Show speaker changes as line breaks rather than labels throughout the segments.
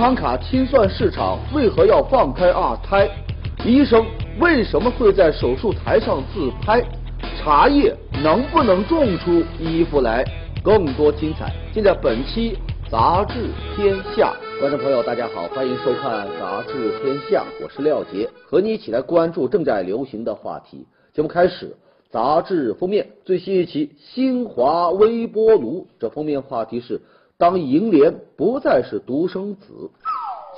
银行卡清算市场为何要放开二胎？医生为什么会在手术台上自拍？茶叶能不能种出衣服来？更多精彩尽在本期《杂志天下》。观众朋友，大家好，欢迎收看《杂志天下》，我是廖杰，和你一起来关注正在流行的话题。节目开始，杂志封面最新一期《新华微波炉》，这封面话题是：当银联不再是独生子。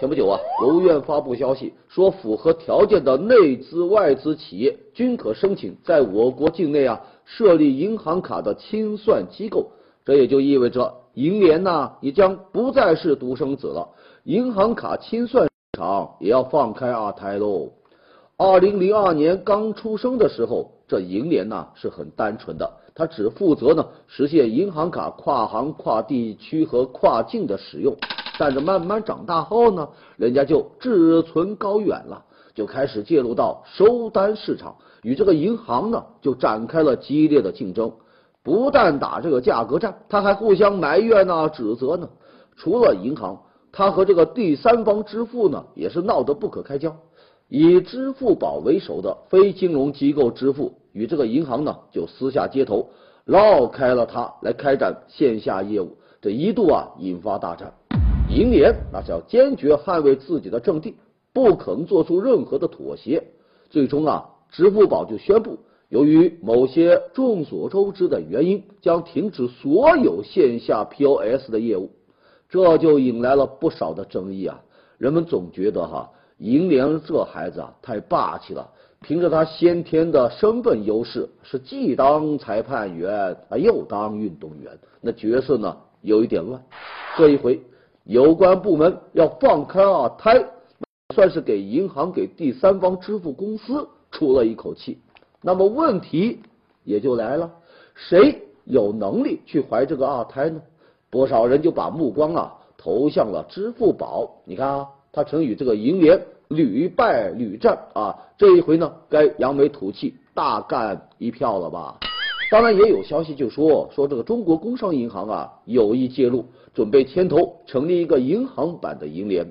前不久啊，国务院发布消息说，符合条件的内资外资企业均可申请在我国境内啊设立银行卡的清算机构。这也就意味着银联呐也将不再是独生子了，银行卡清算市场也要放开二胎喽。二零零二年刚出生的时候，这银联呐是很单纯的，它只负责呢实现银行卡跨行、跨地区和跨境的使用。但是慢慢长大后呢，人家就志存高远了，就开始介入到收单市场，与这个银行呢就展开了激烈的竞争。不但打这个价格战，他还互相埋怨呐、指责呢。除了银行，他和这个第三方支付呢也是闹得不可开交。以支付宝为首的非金融机构支付与这个银行呢就私下接头，绕开了它来开展线下业务，这一度啊引发大战。银联那是要坚决捍卫自己的阵地，不可能做出任何的妥协。最终啊，支付宝就宣布，由于某些众所周知的原因，将停止所有线下 POS 的业务。这就引来了不少的争议啊！人们总觉得哈，银联这孩子啊太霸气了，凭着他先天的身份优势，是既当裁判员啊又当运动员，那角色呢有一点乱。这一回。有关部门要放开二胎，算是给银行、给第三方支付公司出了一口气。那么问题也就来了，谁有能力去怀这个二胎呢？不少人就把目光啊投向了支付宝。你看啊，他曾与这个银联屡败屡战啊，这一回呢，该扬眉吐气、大干一票了吧？当然，也有消息就说说这个中国工商银行啊有意介入。准备牵头成立一个银行版的银联，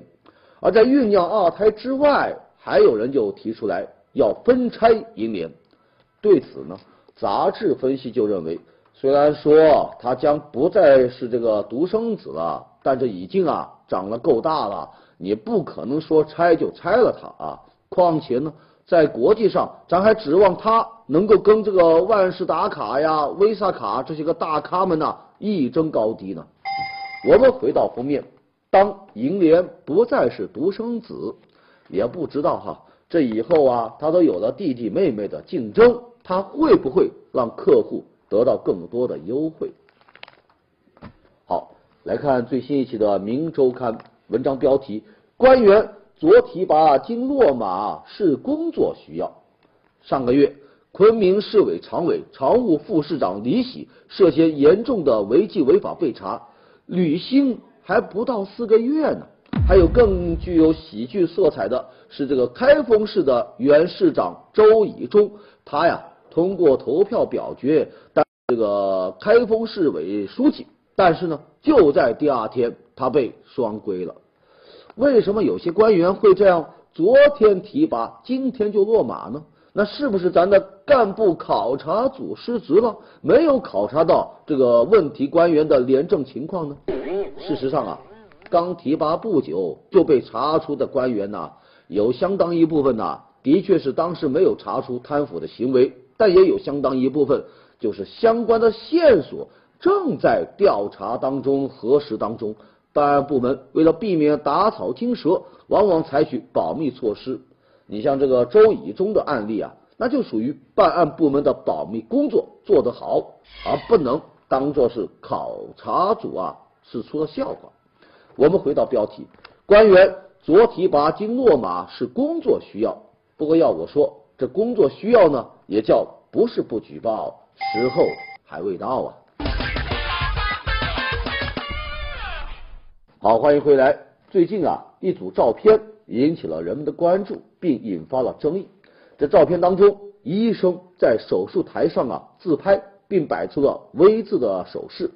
而在酝酿二胎之外，还有人就提出来要分拆银联。对此呢，杂志分析就认为，虽然说他将不再是这个独生子了，但这已经啊长了够大了，你不可能说拆就拆了它啊。况且呢，在国际上，咱还指望它能够跟这个万事达卡呀、Visa 卡这些个大咖们呢一争高低呢。我们回到封面，当银联不再是独生子，也不知道哈，这以后啊，他都有了弟弟妹妹的竞争，他会不会让客户得到更多的优惠？来看最新一期的《明周刊》文章标题：官员昨提拔今落马是工作需要。上个月，昆明市委常委、常务副市长李喜涉嫌严重的违纪违法被查。履新还不到四个月呢，还有更具有喜剧色彩的是，这个开封市的原市长周以忠，他呀通过投票表决当这个开封市委书记，但是呢，就在第二天他被双规了。为什么有些官员会这样？昨天提拔，今天就落马呢？那是不是咱的干部考察组失职了，没有考察到这个问题官员的廉政情况呢？事实上啊，刚提拔不久就被查出的官员呢，有相当一部分呢，的确是当时没有查出贪腐的行为，但也有相当一部分就是相关的线索正在调查当中、核实当中。办案部门为了避免打草惊蛇，往往采取保密措施。你像这个周以中的案例啊，那就属于办案部门的保密工作做得好，而不能当做是考察组啊是出了笑话。我们回到标题，官员左提拔经落马是工作需要，不过要我说，这工作需要呢，也叫不是不举报，时候还未到啊。好，欢迎回来。最近啊，一组照片。引起了人们的关注，并引发了争议。这照片当中，医生在手术台上啊自拍，并摆出了 V 字的手势，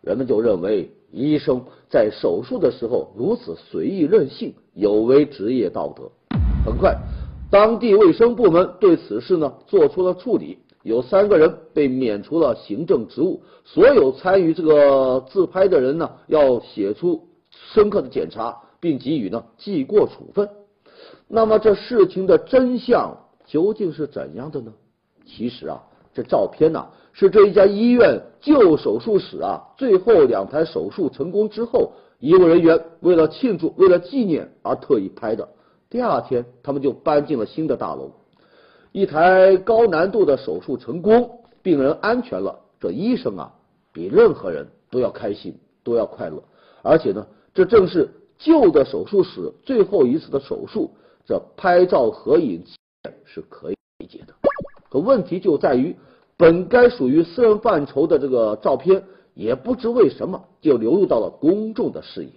人们就认为医生在手术的时候如此随意任性，有违职业道德。很快，当地卫生部门对此事呢做出了处理，有三个人被免除了行政职务，所有参与这个自拍的人呢要写出深刻的检查，并给予呢记过处分。那么这事情的真相究竟是怎样的呢？其实啊，这照片呢是这一家医院旧手术室啊，最后两台手术成功之后，医务人员为了庆祝、为了纪念而特意拍的。第二天，他们就搬进了新的大楼。一台高难度的手术成功，病人安全了，这医生啊，比任何人都要开心，都要快乐。而且呢，这正是旧的手术室最后一次的手术，这拍照合影是可以理解的。可问题就在于，本该属于私人范畴的这个照片，也不知为什么就流入到了公众的视野。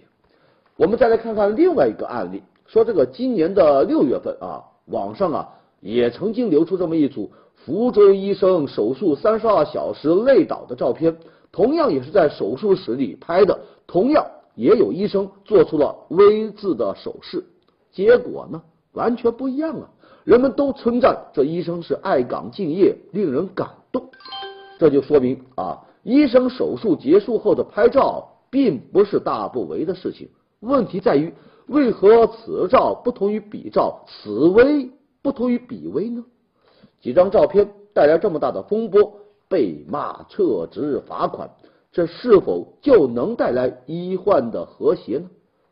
我们再来看看另外一个案例，说这个今年的六月份啊，网上啊也曾经流出这么一组福州医生手术三十二小时累倒的照片，同样也是在手术室里拍的，同样也有医生做出了 V 字的手势，结果呢完全不一样啊。人们都称赞这医生是爱岗敬业，令人感动。这就说明啊，医生手术结束后的拍照并不是大不为的事情。问题在于，为何此照不同于彼照，此微不同于彼微呢？几张照片带来这么大的风波，被骂、撤职、罚款，这是否就能带来医患的和谐呢？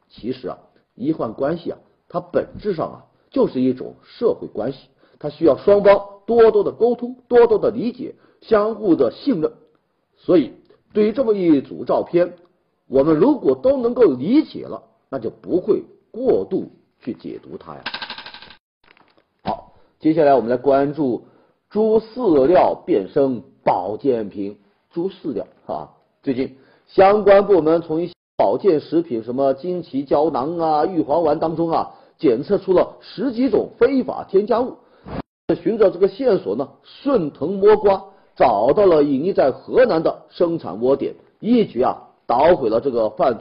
其实啊，医患关系啊，它本质上啊。就是一种社会关系，它需要双方多多的沟通，多多的理解，相互的信任。所以，对于这么一组照片，我们如果都能够理解了，那就不会过度去解读它呀。好，接下来我们来关注猪饲料变身保健品。猪饲料啊，最近相关部门从一些保健食品，什么金奇胶囊啊、玉皇丸当中啊。检测出了十几种非法添加物，寻找这个线索呢，顺藤摸瓜，找到了隐匿在河南的生产窝点，一举啊捣毁了这个犯罪。